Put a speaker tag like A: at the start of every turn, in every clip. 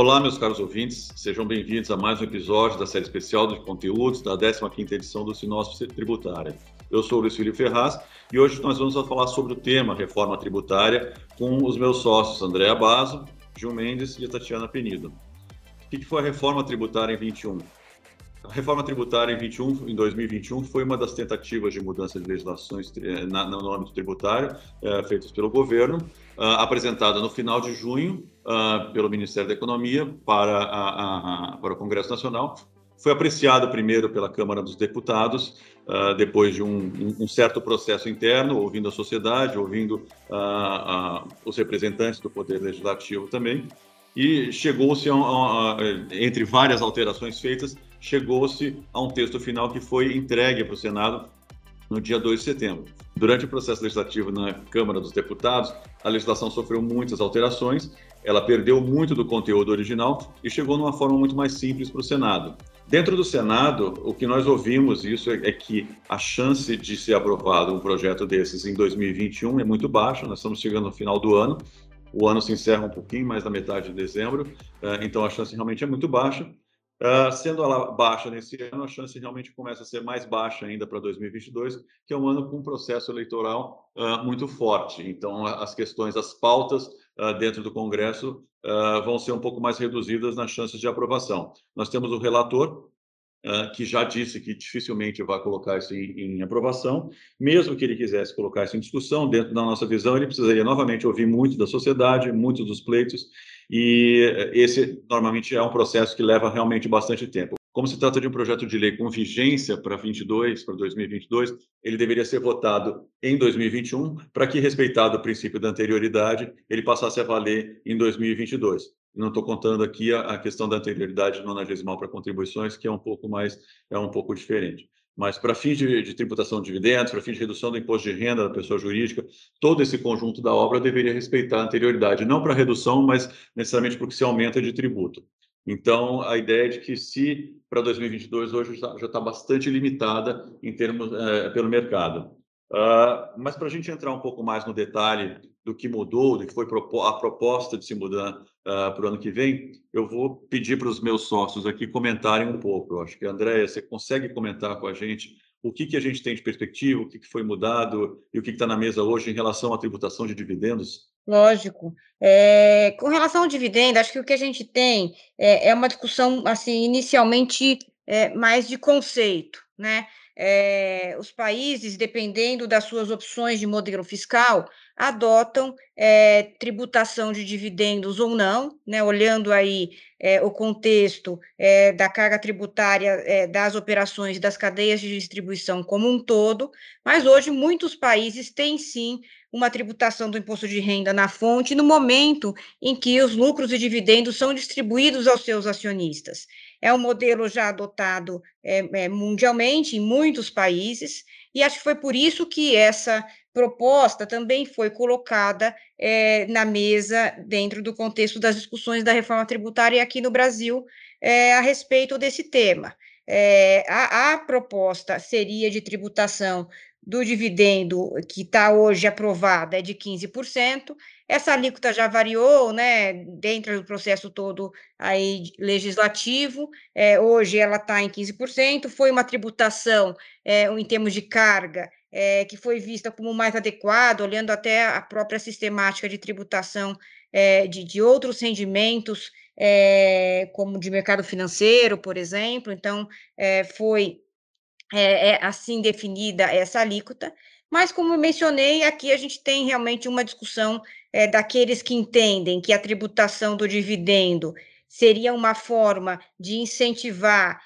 A: Olá, meus caros ouvintes, sejam bem-vindos a mais um episódio da série especial de conteúdos da 15ª edição do Sinopse Tributária. Eu sou o Luiz Felipe Ferraz e hoje nós vamos falar sobre o tema reforma tributária com os meus sócios André Basso, Gil Mendes e Tatiana Penido. O que foi a reforma tributária em 21? A reforma tributária em, 21, em 2021 foi uma das tentativas de mudança de legislações eh, na, no âmbito tributário é, feitas pelo governo, uh, apresentada no final de junho uh, pelo Ministério da Economia para, a, a, para o Congresso Nacional. Foi apreciada primeiro pela Câmara dos Deputados, uh, depois de um, um, certo processo interno, ouvindo a sociedade, ouvindo os representantes do Poder Legislativo também, e chegou-se, entre várias alterações feitas, chegou-se a um texto final que foi entregue para o Senado no dia 2 de setembro. Durante o processo legislativo na Câmara dos Deputados, a legislação sofreu muitas alterações, ela perdeu muito do conteúdo original e chegou numa forma muito mais simples para o Senado. Dentro do Senado, o que nós ouvimos isso é, que a chance de ser aprovado um projeto desses em 2021 é muito baixa, nós estamos chegando no final do ano, o ano se encerra um pouquinho mais da metade de dezembro, eh, então a chance realmente é muito baixa. Uh, sendo ela baixa nesse ano, a chance realmente começa a ser mais baixa ainda para 2022, que é um ano com um processo eleitoral uh, muito forte. Então, as questões, as pautas dentro do Congresso vão ser um pouco mais reduzidas nas chances de aprovação. Nós temos o relator, que já disse que dificilmente vai colocar isso em, em, aprovação. Mesmo que ele quisesse colocar isso em discussão, dentro da nossa visão, ele precisaria novamente ouvir muito da sociedade, muitos dos pleitos, e esse normalmente é um processo que leva realmente bastante tempo. Como se trata de um projeto de lei com vigência para 22, para 2022, ele deveria ser votado em 2021, para que, respeitado o princípio da anterioridade, ele passasse a valer em 2022. Não estou contando aqui a, a, questão da anterioridade nonagesimal para contribuições, que é um pouco mais, é um pouco diferente. Mas para fins de, de, tributação de dividendos, para fins de redução do imposto de renda da pessoa jurídica, todo esse conjunto da obra deveria respeitar a anterioridade, não para redução, mas necessariamente porque se aumenta de tributo. Então, a ideia é de que se para 2022 hoje já está bastante limitada em termos é, pelo mercado. Uh, mas para a gente entrar um pouco mais no detalhe do que mudou, do que foi a proposta de se mudar uh, para o ano que vem, eu vou pedir para os meus sócios aqui comentarem um pouco. Eu acho que, Andréia, você consegue comentar com a gente o que, que a gente tem de perspectiva, o que, que foi mudado e o que está na mesa hoje em relação à tributação de dividendos?
B: Lógico. É, com relação ao dividendo, acho que o que a gente tem é, é uma discussão, assim, inicialmente é, mais de conceito, né? é, os países, dependendo das suas opções de modelo fiscal, adotam é, tributação de dividendos ou não, né, olhando aí é, o contexto da carga tributária das operações das cadeias de distribuição como um todo, mas hoje muitos países têm sim uma tributação do imposto de renda na fonte no momento em que os lucros e dividendos são distribuídos aos seus acionistas. É um modelo já adotado é, é, mundialmente em muitos países, e acho que foi por isso que essa proposta também foi colocada é, na mesa dentro do contexto das discussões da reforma tributária aqui no Brasil é, a respeito desse tema. É, a, a proposta seria de tributação do dividendo que está hoje aprovada é de 15%. Essa alíquota já variou, né, dentro do processo todo aí legislativo. Hoje ela está em 15%. Foi uma tributação em termos de carga é, que foi vista como mais adequada, olhando até a própria sistemática de tributação é, de, de outros rendimentos, é, como de mercado financeiro, por exemplo. Então, foi assim definida essa alíquota, mas como eu mencionei, aqui a gente tem realmente uma discussão daqueles que entendem que a tributação do dividendo seria uma forma de incentivar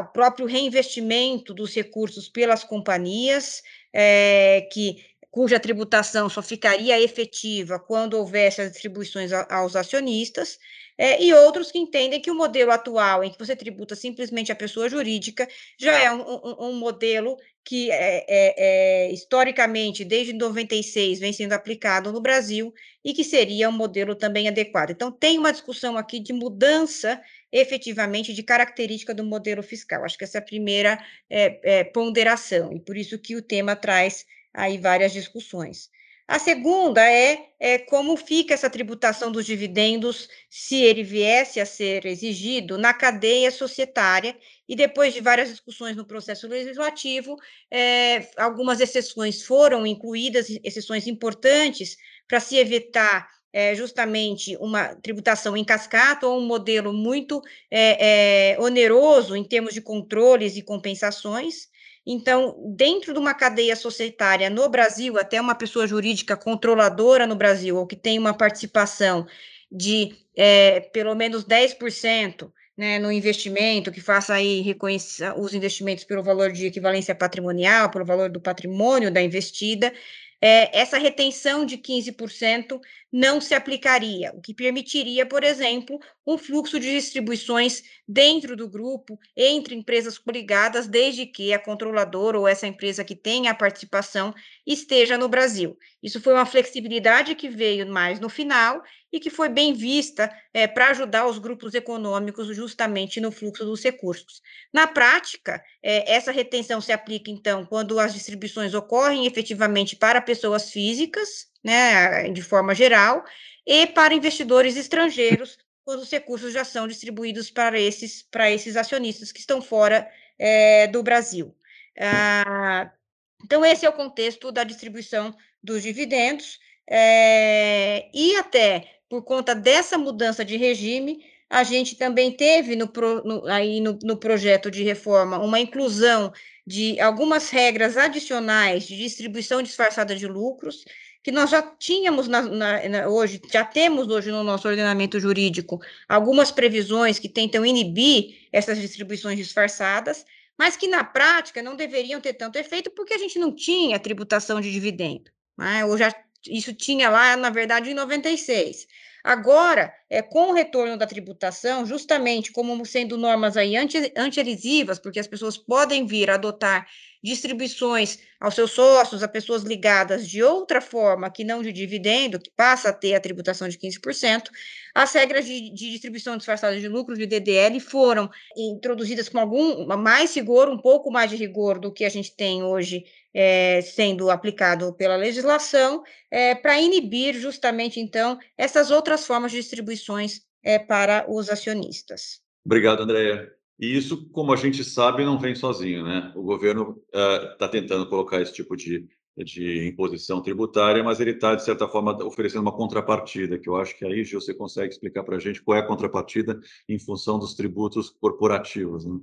B: o próprio reinvestimento dos recursos pelas companhias, é, que cuja tributação só ficaria efetiva quando houvesse as distribuições aos acionistas, é, e outros que entendem que o modelo atual, em que você tributa simplesmente a pessoa jurídica, já é um, um, um modelo que é, é, historicamente, desde 96, vem sendo aplicado no Brasil e que seria um modelo também adequado. Então, tem uma discussão aqui de mudança efetivamente de característica do modelo fiscal. Acho que essa é a primeira é, é, ponderação, e por isso que o tema traz aí várias discussões. A segunda é, é, como fica essa tributação dos dividendos, se ele viesse a ser exigido, na cadeia societária, e depois de várias discussões no processo legislativo, é, algumas exceções foram incluídas, exceções importantes, para se evitar é, justamente uma tributação em cascata ou um modelo muito é, é, oneroso em termos de controles e compensações. Então, dentro de uma cadeia societária no Brasil, até uma pessoa jurídica controladora no Brasil, ou que tem uma participação de é, pelo menos 10%, né, no investimento, que faça aí reconhecer os investimentos pelo valor de equivalência patrimonial, pelo valor do patrimônio da investida, é, essa retenção de 15% não se aplicaria, o que permitiria, por exemplo, um fluxo de distribuições dentro do grupo, entre empresas coligadas, desde que a controladora ou essa empresa que tenha a participação esteja no Brasil. Isso foi uma flexibilidade que veio mais no final e que foi bem vista é, para ajudar os grupos econômicos justamente no fluxo dos recursos. Na prática, é, essa retenção se aplica, então, quando as distribuições ocorrem efetivamente para pessoas físicas, né, de forma geral, e para investidores estrangeiros, quando os recursos já são distribuídos para esses, para esses acionistas que estão fora é, do Brasil. Ah, então, esse é o contexto da distribuição dos dividendos, é, e até por conta dessa mudança de regime, a gente também teve no, pro, no aí no, no, projeto de reforma uma inclusão de algumas regras adicionais de distribuição disfarçada de lucros, que nós já tínhamos na, na, na, hoje, já temos hoje no nosso ordenamento jurídico algumas previsões que tentam inibir essas distribuições disfarçadas, mas que na prática não deveriam ter tanto efeito porque a gente não tinha tributação de dividendo. Né? Ou já isso tinha lá, na verdade, em 96. Agora, é, com o retorno da tributação, justamente como sendo normas aí anti, anti-elisivas, porque as pessoas podem vir adotar distribuições aos seus sócios, a pessoas ligadas de outra forma que não de dividendo, que passa a ter a tributação de 15%, as regras de, de distribuição disfarçada de lucros de DDL foram introduzidas com algum mais rigor, um pouco mais de rigor do que a gente tem hoje é, sendo aplicado pela legislação, é, para inibir justamente, então, essas outras formas de distribuições é, para os acionistas.
A: Obrigado, Andréia. E isso, como a gente sabe, não vem sozinho, né? O governo está tentando colocar esse tipo de, de imposição tributária, mas ele está, de certa forma, oferecendo uma contrapartida, que eu acho que aí, Gil, você consegue explicar para a gente qual é a contrapartida em função dos tributos corporativos, né?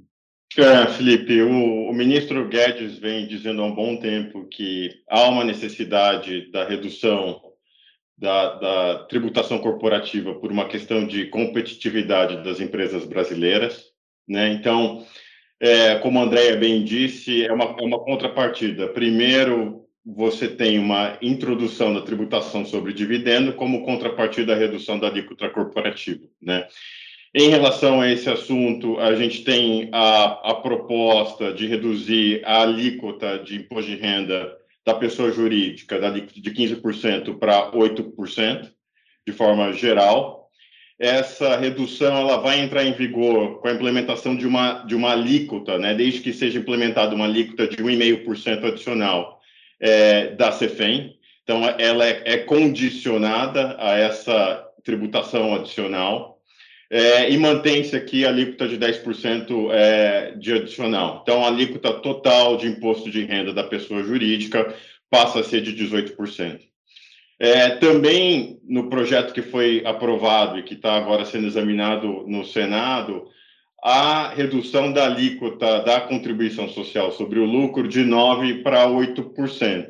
C: É, Felipe, o, o, ministro Guedes vem dizendo há um bom tempo que há uma necessidade da redução da, da tributação corporativa por uma questão de competitividade das empresas brasileiras. Né? Então, é, como a Andrea bem disse, é uma, é uma contrapartida. Primeiro, você tem uma introdução da tributação sobre dividendo como contrapartida à redução da alíquota corporativa. Né? Em relação a esse assunto, a gente tem a, a proposta de reduzir a alíquota de imposto de renda da pessoa jurídica de 15% para 8%, de forma geral. Essa redução ela vai entrar em vigor com a implementação de uma, de uma alíquota, né, desde que seja implementada uma alíquota de 1,5% adicional é, da CEFEM. Então, ela é, é condicionada a essa tributação adicional é, e mantém-se aqui a alíquota de 10% é, de adicional. Então, a alíquota total de imposto de renda da pessoa jurídica passa a ser de 18%. É, também no projeto que foi aprovado e que está agora sendo examinado no Senado, a redução da alíquota da contribuição social sobre o lucro de 9% para 8%,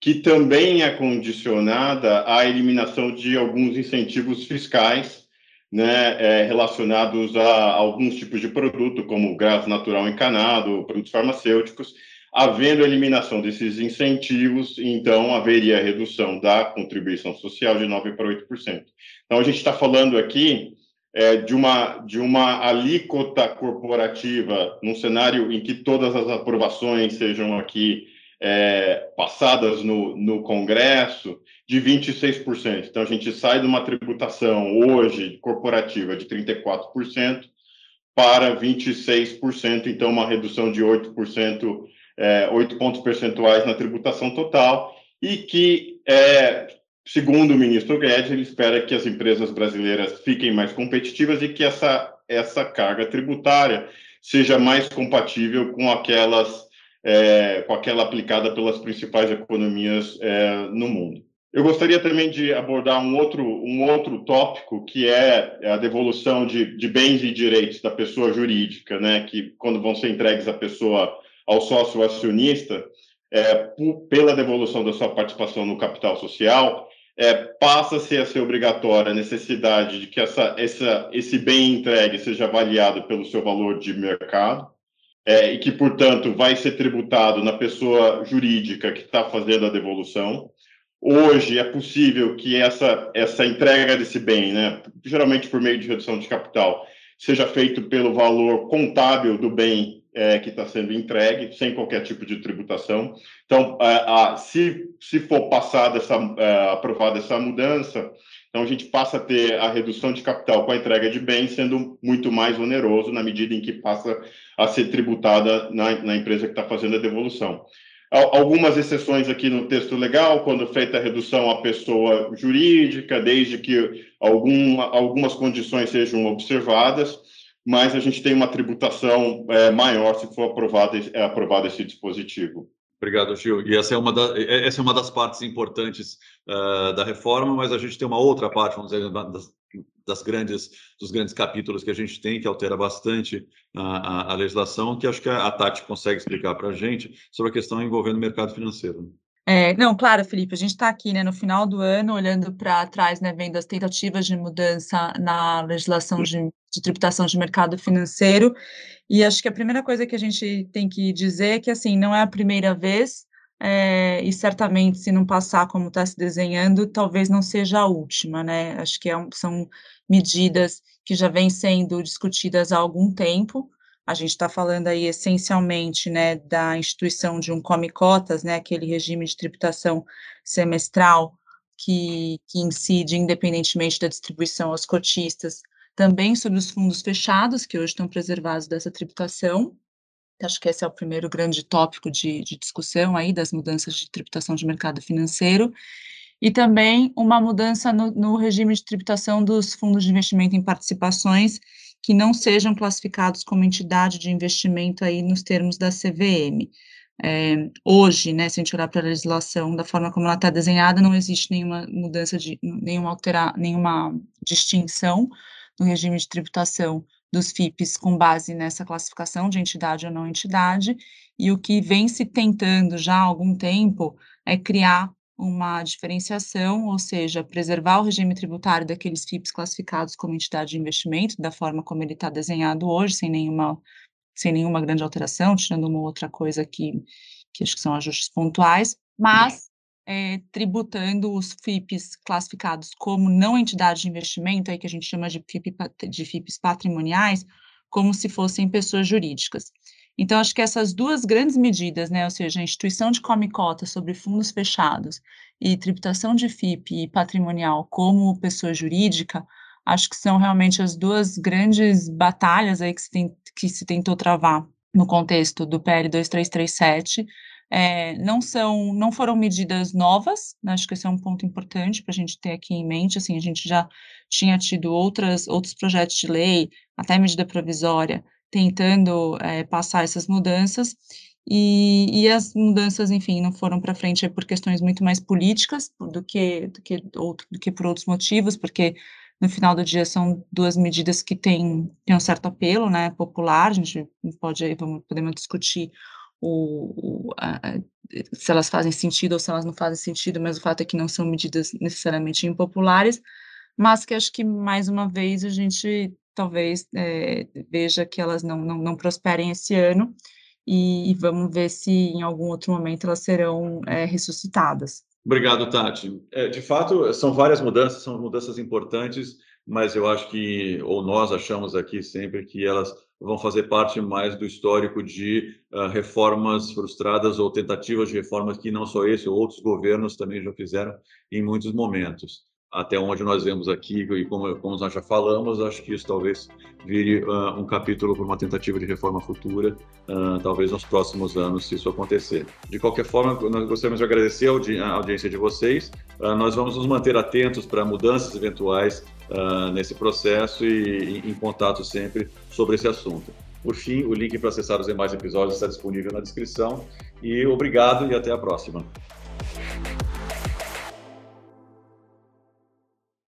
C: que também é condicionada à eliminação de alguns incentivos fiscais né, é, relacionados a alguns tipos de produto, como gás natural encanado, produtos farmacêuticos, havendo eliminação desses incentivos, então haveria redução da contribuição social de 9% para 8%. Então, a gente está falando aqui é, de, uma, de uma alíquota corporativa num cenário em que todas as aprovações sejam aqui é, passadas no, no Congresso de 26%. Então, a gente sai de uma tributação hoje corporativa de 34% para 26%, então, uma redução de 8%, é, 8 pontos percentuais na tributação total, e que é, segundo o ministro Guedes, ele espera que as empresas brasileiras fiquem mais competitivas e que essa, essa carga tributária seja mais compatível com aquelas é, com aquela aplicada pelas principais economias é, no mundo. Eu gostaria também de abordar um outro, um outro tópico, que é a devolução de, de bens e direitos da pessoa jurídica, né, que quando vão ser entregues à pessoa, ao sócio acionista, é, pela devolução da sua participação no capital social, é, passa-se a ser obrigatória a necessidade de que essa, essa, esse bem entregue seja avaliado pelo seu valor de mercado, é, e que, portanto, vai ser tributado na pessoa jurídica que está fazendo a devolução. Hoje é possível que essa, essa entrega desse bem, né, geralmente por meio de redução de capital, seja feito pelo valor contábil do bem é, que está sendo entregue, sem qualquer tipo de tributação. Então, a, a, se, se for passada essa, é, aprovada essa mudança, então a gente passa a ter a redução de capital com a entrega de bens sendo muito mais oneroso na medida em que passa a ser tributada na, na empresa que está fazendo a devolução algumas exceções aqui no texto legal, quando feita a redução à pessoa jurídica, desde que algum, algumas condições sejam observadas, mas a gente tem uma tributação é, maior se for aprovado, é, aprovado esse dispositivo.
A: Obrigado, Gil. E essa é uma, da, essa é uma das partes importantes uh, da reforma, mas a gente tem uma outra parte, vamos dizer, das, das grandes, dos grandes capítulos que a gente tem, que altera bastante a, a, a legislação, que acho que a, a Tati consegue explicar para a gente sobre a questão envolvendo o mercado financeiro.
D: É, não, claro, Felipe, a gente está aqui né, no final do ano, olhando para trás, né, vendo as tentativas de mudança na legislação de, de, tributação de mercado financeiro, e acho que a primeira coisa que a gente tem que dizer é que, assim, não é a primeira vez, é, e certamente, se não passar como está se desenhando, talvez não seja a última, né, acho que é são medidas que já vêm sendo discutidas há algum tempo, a gente está falando aí essencialmente, né, da instituição de um come-cotas, né, aquele regime de tributação semestral que, que incide independentemente da distribuição aos cotistas, também sobre os fundos fechados, que hoje estão preservados dessa tributação. Acho que esse é o primeiro grande tópico de, de discussão aí das mudanças de tributação de mercado financeiro e também uma mudança no, no, regime de tributação dos fundos de investimento em participações, que não sejam classificados como entidade de investimento aí nos termos da CVM. É, hoje, né, se a gente olhar para a legislação da forma como ela está desenhada, não existe nenhuma mudança de nenhuma alterar, nenhuma distinção no regime de tributação dos FIPs com base nessa classificação de entidade ou não entidade, e o que vem se tentando já há algum tempo é criar uma diferenciação, ou seja, preservar o regime tributário daqueles FIPs classificados como entidade de investimento, da forma como ele está desenhado hoje, sem nenhuma, sem nenhuma grande alteração, tirando uma outra coisa que, que acho que são ajustes pontuais, mas é, tributando os FIPs classificados como não entidade de investimento, aí que a gente chama de, FIP, de FIPs patrimoniais, como se fossem pessoas jurídicas. Então, acho que essas duas grandes medidas, né, ou seja, a instituição de come-cota sobre fundos fechados e tributação de FIP e patrimonial como pessoa jurídica, acho que são realmente as duas grandes batalhas aí que se, tem, que se tentou travar no contexto do PL 2337. É, não são, não foram medidas novas, né, acho que esse é um ponto importante para a gente ter aqui em mente, assim, a gente já tinha tido outras, outros projetos de lei, até medida provisória, tentando é, passar essas mudanças, e, e, as mudanças, enfim, não foram para frente por questões muito mais políticas do que, do, que outro, do que por outros motivos, porque no final do dia são duas medidas que têm, um certo apelo né, popular, a gente pode, vamos, podemos discutir o, a, se elas fazem sentido ou se elas não fazem sentido, mas o fato é que não são medidas necessariamente impopulares, mas que acho que, mais uma vez, a gente talvez é, veja que elas não, não, não prosperem esse ano, e, e, vamos ver se em algum outro momento elas serão é, ressuscitadas.
A: Obrigado, Tati. É, de fato, são várias mudanças, são mudanças importantes, mas eu acho que, ou nós achamos aqui sempre que elas vão fazer parte mais do histórico de uh, reformas frustradas ou tentativas de reformas que não só esse, outros governos também já fizeram em muitos momentos. Até onde nós vemos aqui, e como, como nós já falamos, acho que isso talvez vire uh, um capítulo para uma tentativa de reforma futura, uh, talvez nos próximos anos, se isso acontecer. De qualquer forma, nós gostaríamos de agradecer a, audi a audiência de vocês. Uh, nós vamos nos manter atentos para mudanças eventuais nesse processo e, e em contato sempre sobre esse assunto. Por fim, o link para acessar os demais episódios está disponível na descrição. E obrigado e até a próxima.